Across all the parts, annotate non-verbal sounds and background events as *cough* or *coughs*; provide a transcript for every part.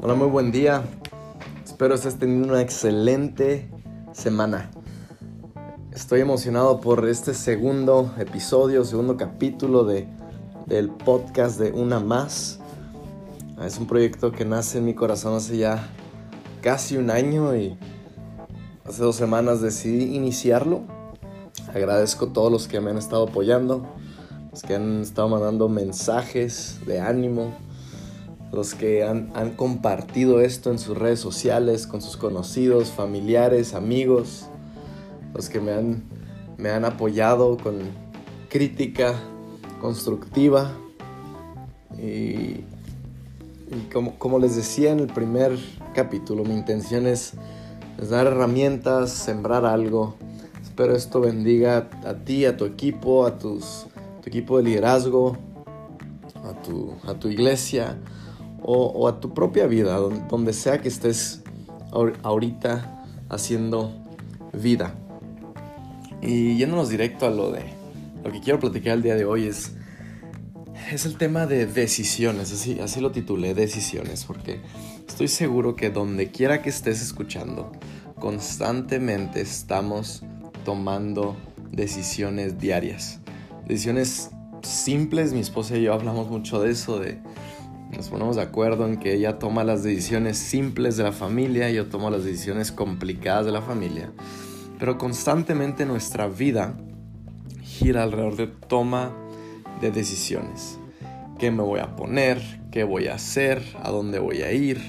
Hola, muy buen día. Espero estés teniendo una excelente semana. Estoy emocionado por este segundo episodio, segundo capítulo de, del podcast de Una Más. Es un proyecto que nace en mi corazón hace ya casi un año y hace dos semanas decidí iniciarlo. Agradezco a todos los que me han estado apoyando, los que han estado mandando mensajes de ánimo, los que han, compartido esto en sus redes sociales, con sus conocidos, familiares, amigos, los que me han, me han apoyado con crítica constructiva. Y, como, como, les decía en el primer capítulo, mi intención es, dar herramientas, sembrar algo. Espero esto bendiga a ti, a tu equipo, a tus, tu equipo de liderazgo, a tu, a tu iglesia, o, a tu propia vida, donde sea que estés ahorita haciendo vida. Y yéndonos directo a lo de lo que quiero platicar el día de hoy es, es el tema de decisiones, así, así lo titulé, decisiones, porque estoy seguro que donde quiera que estés escuchando, constantemente estamos tomando decisiones diarias. Decisiones simples, mi esposa y yo hablamos mucho de eso, de nos ponemos de acuerdo en que ella toma las decisiones simples de la familia yo tomo las decisiones complicadas de la familia. Pero constantemente nuestra vida gira alrededor de toma de decisiones. ¿Qué me voy a poner? ¿Qué voy a hacer? ¿A dónde voy a ir?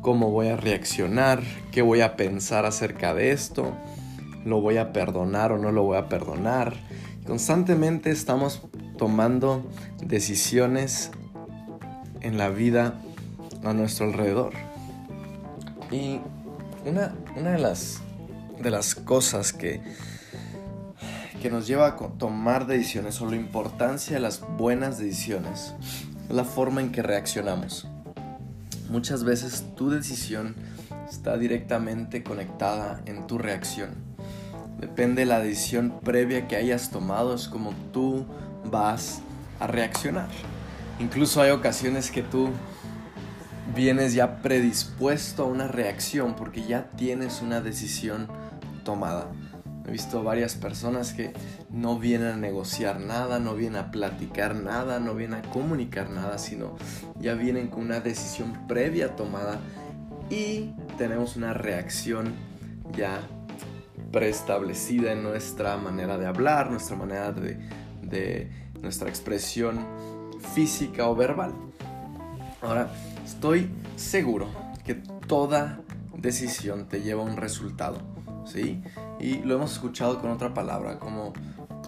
¿Cómo voy a reaccionar? ¿Qué voy a pensar acerca de esto? ¿Lo voy a perdonar o no lo voy a perdonar? Constantemente estamos tomando decisiones en la vida a nuestro alrededor. Y una, una de, las, de las cosas que, que nos lleva a tomar decisiones o la importancia de las buenas decisiones es la forma en que reaccionamos. Muchas veces tu decisión está directamente conectada en tu reacción. Depende de la decisión previa que hayas tomado, es como tú vas a reaccionar. Incluso hay ocasiones que tú vienes ya predispuesto a una reacción porque ya tienes una decisión tomada. He visto varias personas que no vienen a negociar nada, no vienen a platicar nada, no vienen a comunicar nada, sino ya vienen con una decisión previa tomada y tenemos una reacción ya preestablecida en nuestra manera de hablar, nuestra manera de, de nuestra expresión física o verbal. Ahora, estoy seguro que toda decisión te lleva a un resultado, ¿sí? Y lo hemos escuchado con otra palabra, como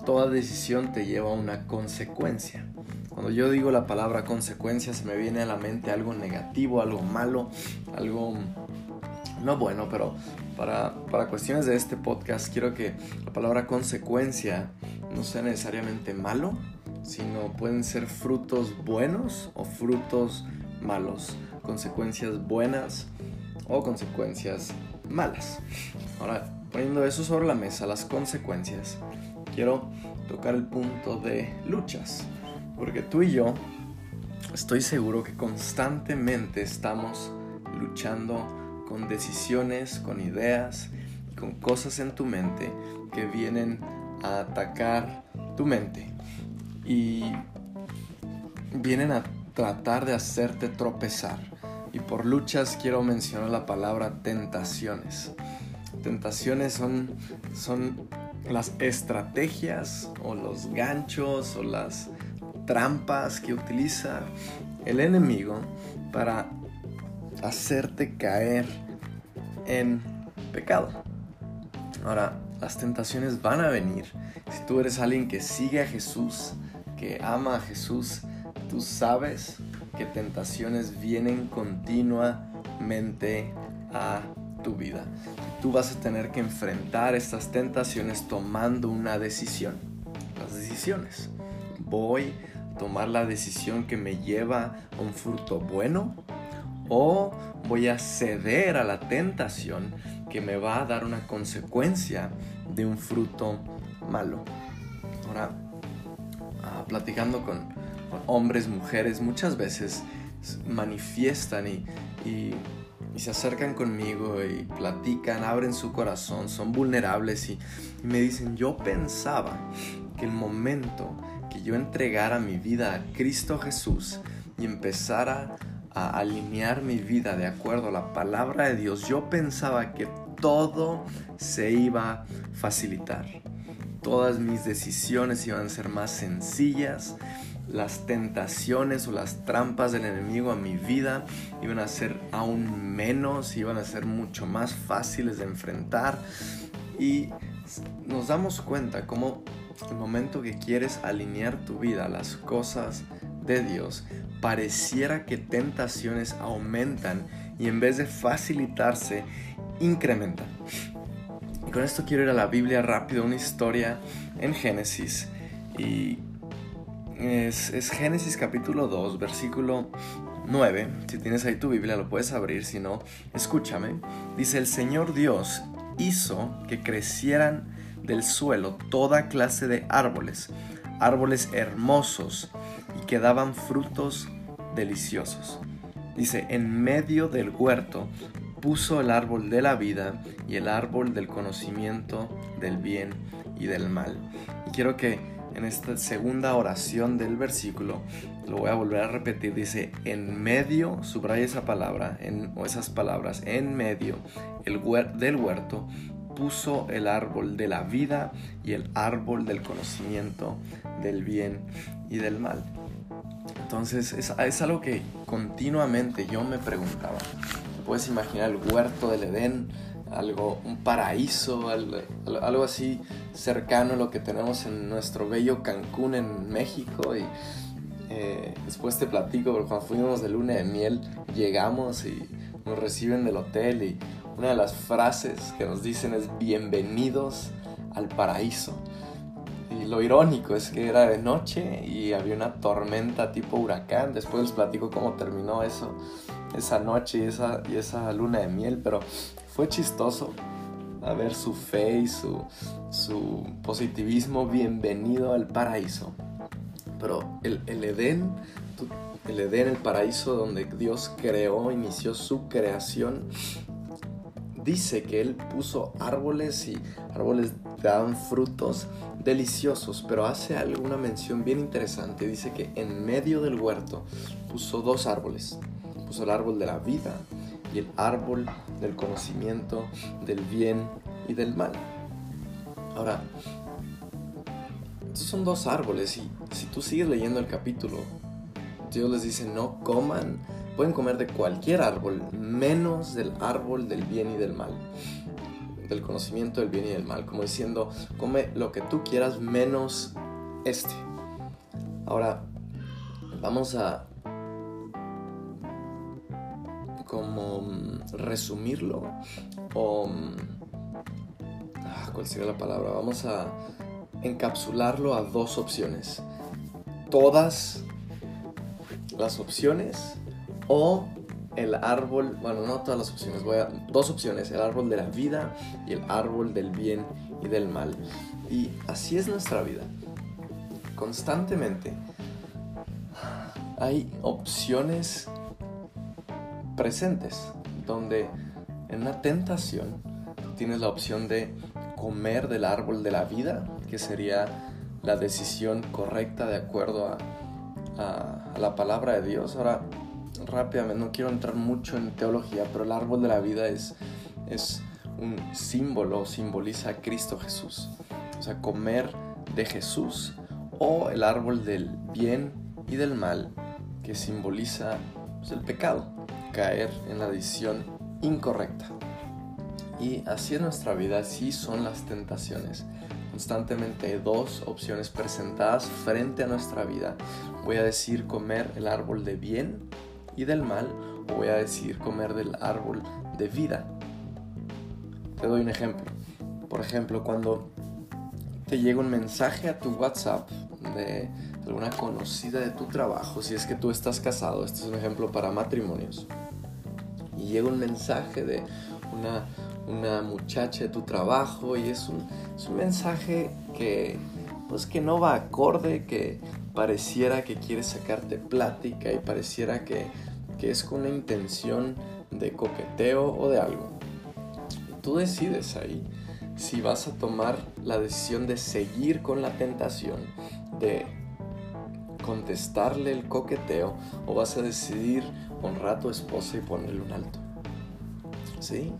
toda decisión te lleva a una consecuencia. Cuando yo digo la palabra consecuencia se me viene a la mente algo negativo, algo malo, algo no bueno, pero para, para, cuestiones de este podcast quiero que la palabra consecuencia no sea necesariamente malo, sino pueden ser frutos buenos o frutos malos, consecuencias buenas o consecuencias malas. Ahora, poniendo eso sobre la mesa, las consecuencias, quiero tocar el punto de luchas, porque tú y yo estoy seguro que constantemente estamos luchando con decisiones, con ideas, con cosas en tu mente que vienen a atacar tu mente y vienen a tratar de hacerte tropezar. Y por luchas quiero mencionar la palabra tentaciones. Tentaciones son, son las estrategias o los ganchos o las trampas que utiliza el enemigo para hacerte caer en pecado. Ahora, las tentaciones van a venir. Si tú eres alguien que sigue a Jesús, ama a Jesús, tú sabes que tentaciones vienen continuamente a tu vida. Tú vas a tener que enfrentar estas tentaciones tomando una decisión. Las decisiones. Voy a tomar la decisión que me lleva a un fruto bueno o voy a ceder a la tentación que me va a dar una consecuencia de un fruto malo. Ahora, platicando con, hombres, mujeres, muchas veces manifiestan y, se acercan conmigo y platican, abren su corazón, son vulnerables y, y me dicen, yo pensaba que el momento que yo entregara mi vida a Cristo Jesús y empezara a alinear mi vida de acuerdo a la palabra de Dios, yo pensaba que todo se iba a facilitar. Todas mis decisiones iban a ser más sencillas. Las tentaciones o las trampas del enemigo a mi vida iban a ser aún menos, iban a ser mucho más fáciles de enfrentar. Y nos damos cuenta cómo el momento que quieres alinear tu vida a las cosas de Dios, pareciera que tentaciones aumentan y en vez de facilitarse, incrementan. Con esto quiero ir a la Biblia rápido, una historia en Génesis. Y es, es Génesis capítulo 2, versículo 9. Si tienes ahí tu Biblia lo puedes abrir, si no, escúchame. Dice, el Señor Dios hizo que crecieran del suelo toda clase de árboles, árboles hermosos y que daban frutos deliciosos. Dice, en medio del huerto puso el árbol de la vida y el árbol del conocimiento del bien y del mal. Y quiero que en esta segunda oración del versículo, lo voy a volver a repetir, dice, en medio, subraya esa palabra, en, o esas palabras, en medio el del huerto puso el árbol de la vida y el árbol del conocimiento del bien y del mal. Entonces es, es algo que continuamente yo me preguntaba. Puedes imaginar el huerto del Edén, algo, un paraíso, algo, así cercano a lo que tenemos en nuestro bello Cancún en México. Y eh, después te platico, pero cuando fuimos de luna de miel, llegamos y nos reciben del hotel y una de las frases que nos dicen es bienvenidos al paraíso. Y lo irónico es que era de noche y había una tormenta tipo huracán. Después les platico cómo terminó eso, esa noche y esa, y esa luna de miel, pero fue chistoso a ver su fe y su, su positivismo. Bienvenido al paraíso. Pero el, el Edén, el Edén, el paraíso donde Dios creó, inició su creación, dice que Él puso árboles y árboles dan frutos deliciosos, pero hace alguna mención bien interesante. Dice que en medio del huerto puso dos árboles. Puso el árbol de la vida y el árbol del conocimiento del bien y del mal. Ahora, estos son dos árboles y si tú sigues leyendo el capítulo, Dios les dice no coman, pueden comer de cualquier árbol, menos del árbol del bien y del mal del conocimiento del bien y del mal, como diciendo, come lo que tú quieras menos este. Ahora, vamos a como mm, resumirlo o mm, ah, cuál sería la palabra vamos a encapsularlo a dos opciones todas las opciones o el árbol, bueno, no todas las opciones, voy a dos opciones, el árbol de la vida y el árbol del bien y del mal. Y así es nuestra vida. Constantemente hay opciones presentes donde en una tentación tienes la opción de comer del árbol de la vida, que sería la decisión correcta de acuerdo a, la palabra de Dios. Ahora, rápidamente, no quiero entrar mucho en teología, pero el árbol de la vida es, es un símbolo, simboliza a Cristo Jesús. O sea, comer de Jesús o el árbol del bien y del mal que simboliza pues, el pecado, caer en la decisión incorrecta. Y así es nuestra vida, así son las tentaciones. Constantemente hay dos opciones presentadas frente a nuestra vida. Voy a decir comer el árbol de bien y del mal, o voy a decir comer del árbol de vida. Te doy un ejemplo. Por ejemplo, cuando te llega un mensaje a tu WhatsApp de alguna conocida de tu trabajo, si es que tú estás casado, este es un ejemplo para matrimonios, y llega un mensaje de una, una muchacha de tu trabajo y es un, es un mensaje que pues que no va acorde, que pareciera que quiere sacarte plática y pareciera que que es con una intención de coqueteo o de algo. Tú decides ahí si vas a tomar la decisión de seguir con la tentación, de contestarle el coqueteo o vas a decidir honrar a tu esposa y ponerle un alto. ¿Sí?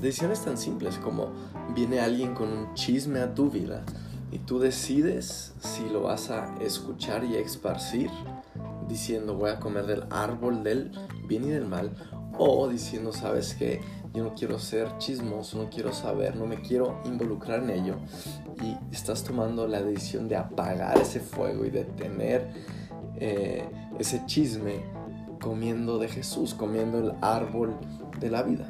Decisiones tan simples como viene alguien con un chisme a tu vida y tú decides si lo vas a escuchar y esparcir diciendo voy a comer del árbol del bien y del mal o diciendo sabes que yo no quiero ser chismoso, no quiero saber, no me quiero involucrar en ello y estás tomando la decisión de apagar ese fuego y de tener eh, ese chisme comiendo de Jesús, comiendo el árbol de la vida.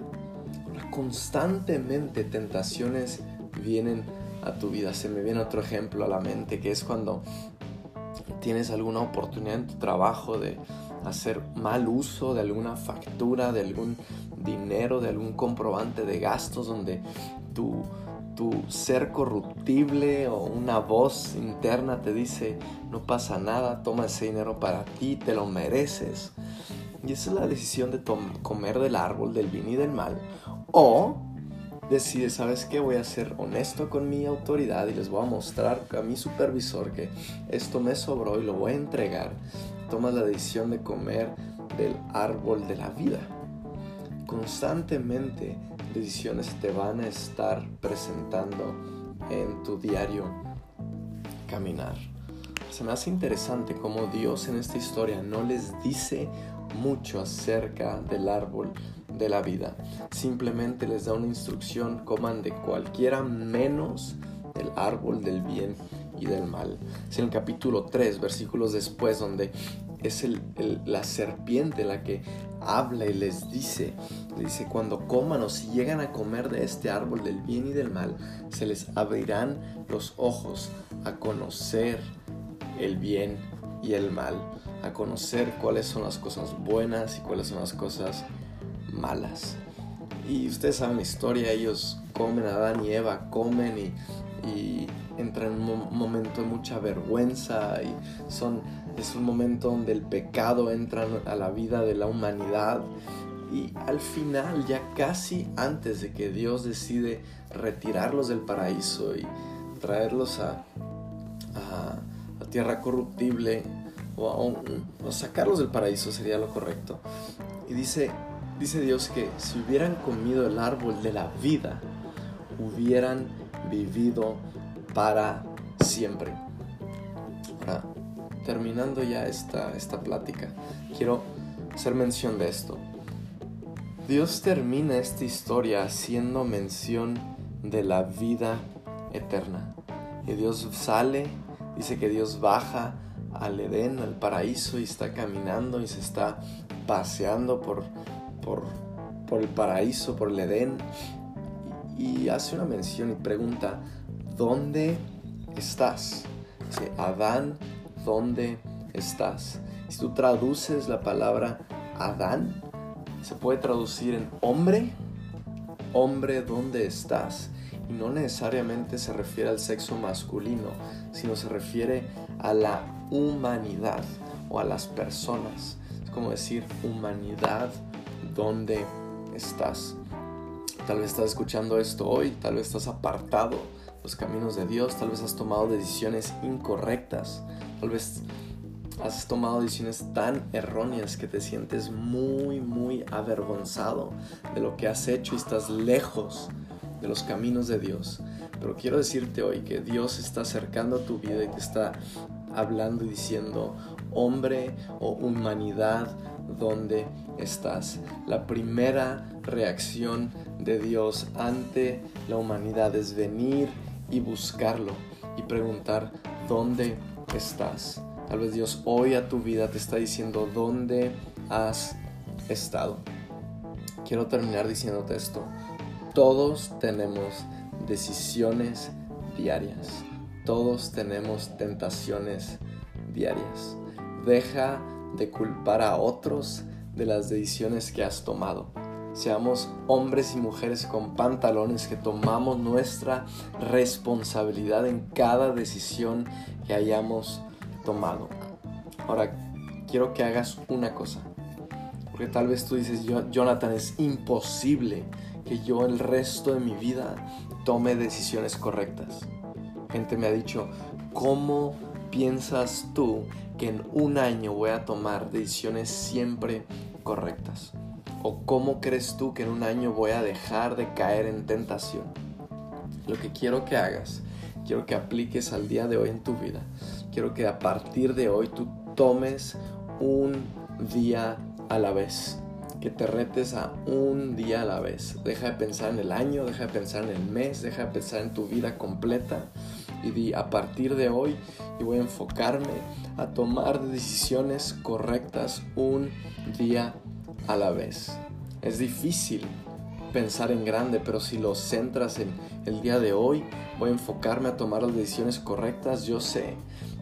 Constantemente tentaciones vienen a tu vida. Se me viene otro ejemplo a la mente que es cuando tienes alguna oportunidad en tu trabajo de hacer mal uso de alguna factura, de algún dinero, de algún comprobante de gastos donde tu, tu ser corruptible o una voz interna te dice no pasa nada, toma ese dinero para ti, te lo mereces. Y esa es la decisión de comer del árbol del bien y del mal. O decide, ¿sabes qué? Voy a ser honesto con mi autoridad y les voy a mostrar a mi supervisor que esto me sobró y lo voy a entregar. Tomas la decisión de comer del árbol de la vida. Constantemente decisiones te van a estar presentando en tu diario caminar. Se me hace interesante cómo Dios en esta historia no les dice mucho acerca del árbol de la vida. Simplemente les da una instrucción, coman de cualquiera menos del árbol del bien y del mal. Es en el capítulo 3, versículos después, donde es la serpiente la que habla y les dice, dice, cuando coman o si llegan a comer de este árbol del bien y del mal, se les abrirán los ojos a conocer el bien y el mal, a conocer cuáles son las cosas buenas y cuáles son las cosas malas. Y ustedes saben la historia, ellos comen, Adán y Eva comen y, entran en un momento de mucha vergüenza y son, es un momento donde el pecado entra a la vida de la humanidad y al final, ya casi antes de que Dios decide retirarlos del paraíso y traerlos a, a, tierra corruptible o, sacarlos del paraíso sería lo correcto. Y dice, Dice Dios que si hubieran comido el árbol de la vida, hubieran vivido para siempre. Ahora, terminando ya esta, esta plática, quiero hacer mención de esto. Dios termina esta historia haciendo mención de la vida eterna. Y Dios sale, dice que Dios baja al Edén, al paraíso, y está caminando y se está paseando por, por, el paraíso, por el Edén, y, hace una mención y pregunta, ¿dónde estás? Dice, Adán, ¿dónde estás? Si tú traduces la palabra Adán, se puede traducir en hombre, hombre, ¿dónde estás? Y no necesariamente se refiere al sexo masculino, sino se refiere a la humanidad o a las personas. Es como decir humanidad, dónde estás. Tal vez estás escuchando esto hoy, tal vez estás apartado los caminos de Dios, tal vez has tomado decisiones incorrectas, tal vez has tomado decisiones tan erróneas que te sientes muy, muy avergonzado de lo que has hecho y estás lejos de los caminos de Dios. Pero quiero decirte hoy que Dios está acercando a tu vida y te está hablando y diciendo, hombre o humanidad, ¿dónde estás? La primera reacción de Dios ante la humanidad es venir y buscarlo y preguntar, ¿dónde estás? Tal vez Dios hoy a tu vida te está diciendo, ¿dónde has estado? Quiero terminar diciéndote esto. Todos tenemos decisiones diarias. Todos tenemos tentaciones diarias. Deja de culpar a otros de las decisiones que has tomado. Seamos hombres y mujeres con pantalones que tomamos nuestra responsabilidad en cada decisión que hayamos tomado. Ahora, quiero que hagas una cosa. Porque tal vez tú dices, Jonathan, es imposible que yo el resto de mi vida tome decisiones correctas. Gente me ha dicho, ¿cómo piensas tú que en un año voy a tomar decisiones siempre correctas? ¿O cómo crees tú que en un año voy a dejar de caer en tentación? Lo que quiero que hagas, quiero que apliques al día de hoy en tu vida. Quiero que a partir de hoy tú tomes un día a la vez. Que te retes a un día a la vez. Deja de pensar en el año, deja de pensar en el mes, deja de pensar en tu vida completa. Y di a partir de hoy y voy a enfocarme a tomar decisiones correctas un día a la vez. Es difícil pensar en grande, pero si lo centras en el día de hoy, voy a enfocarme a tomar las decisiones correctas. Yo sé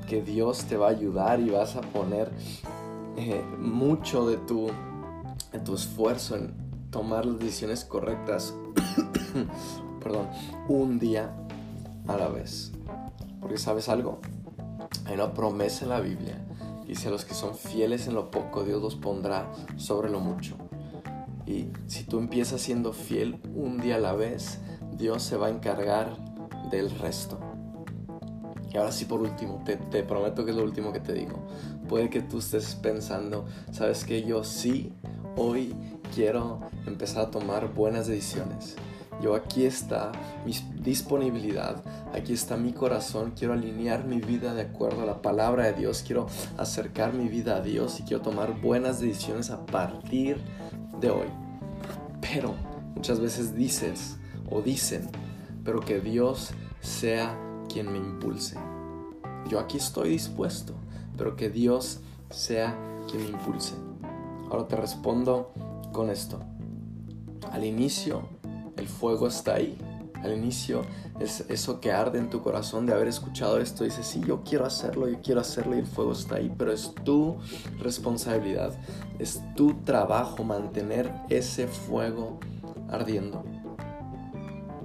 que Dios te va a ayudar y vas a poner eh, mucho de tu, de tu esfuerzo en tomar las decisiones correctas, *coughs* perdón, un día a la vez. Porque sabes algo, hay una promesa en la Biblia Dice, a los que son fieles en lo poco, Dios los pondrá sobre lo mucho. Y si tú empiezas siendo fiel un día a la vez, Dios se va a encargar del resto. Y ahora sí, por último, te, te, prometo que es lo último que te digo. Puede que tú estés pensando, sabes que yo sí, hoy quiero empezar a tomar buenas decisiones. Yo aquí está mi disponibilidad, aquí está mi corazón, quiero alinear mi vida de acuerdo a la palabra de Dios, quiero acercar mi vida a Dios y quiero tomar buenas decisiones a partir de hoy. Pero muchas veces dices o dicen, pero que Dios sea quien me impulse. Yo aquí estoy dispuesto, pero que Dios sea quien me impulse. Ahora te respondo con esto. Al inicio el fuego está ahí. Al inicio es eso que arde en tu corazón de haber escuchado esto. Dices, sí, yo quiero hacerlo, yo quiero hacerlo y el fuego está ahí. Pero es tu responsabilidad, es tu trabajo mantener ese fuego ardiendo.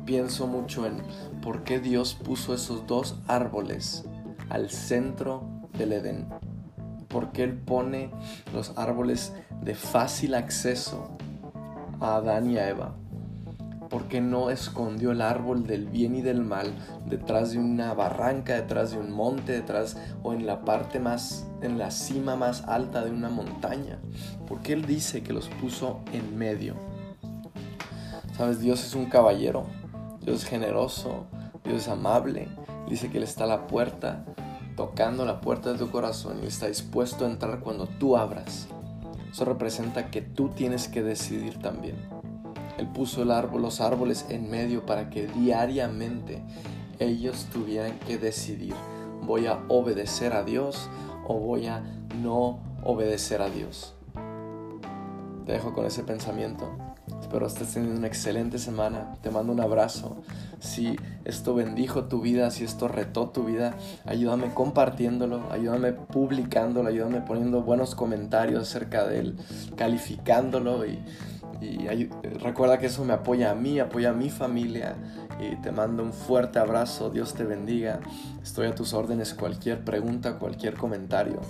Pienso mucho en por qué Dios puso esos dos árboles al centro del Edén. ¿Por qué Él pone los árboles de fácil acceso a Adán y a Eva? Porque no escondió el árbol del bien y del mal detrás de una barranca, detrás de un monte, detrás o en la parte más, en la cima más alta de una montaña. Porque Él dice que los puso en medio. Sabes, Dios es un caballero, Dios es generoso, Dios es amable. Dice que Él está a la puerta, tocando la puerta de tu corazón y está dispuesto a entrar cuando tú abras. Eso representa que tú tienes que decidir también. Él puso los árboles en medio para que diariamente ellos tuvieran que decidir, voy a obedecer a Dios o voy a no obedecer a Dios. Te dejo con ese pensamiento. Espero estés teniendo una excelente semana. Te mando un abrazo. Si esto bendijo tu vida, si esto retó tu vida, ayúdame compartiéndolo, ayúdame publicándolo, ayúdame poniendo buenos comentarios acerca de él, calificándolo y y recuerda que eso me apoya a mí, apoya a mi familia. Y te mando un fuerte abrazo. Dios te bendiga. Estoy a tus órdenes. Cualquier pregunta, cualquier comentario.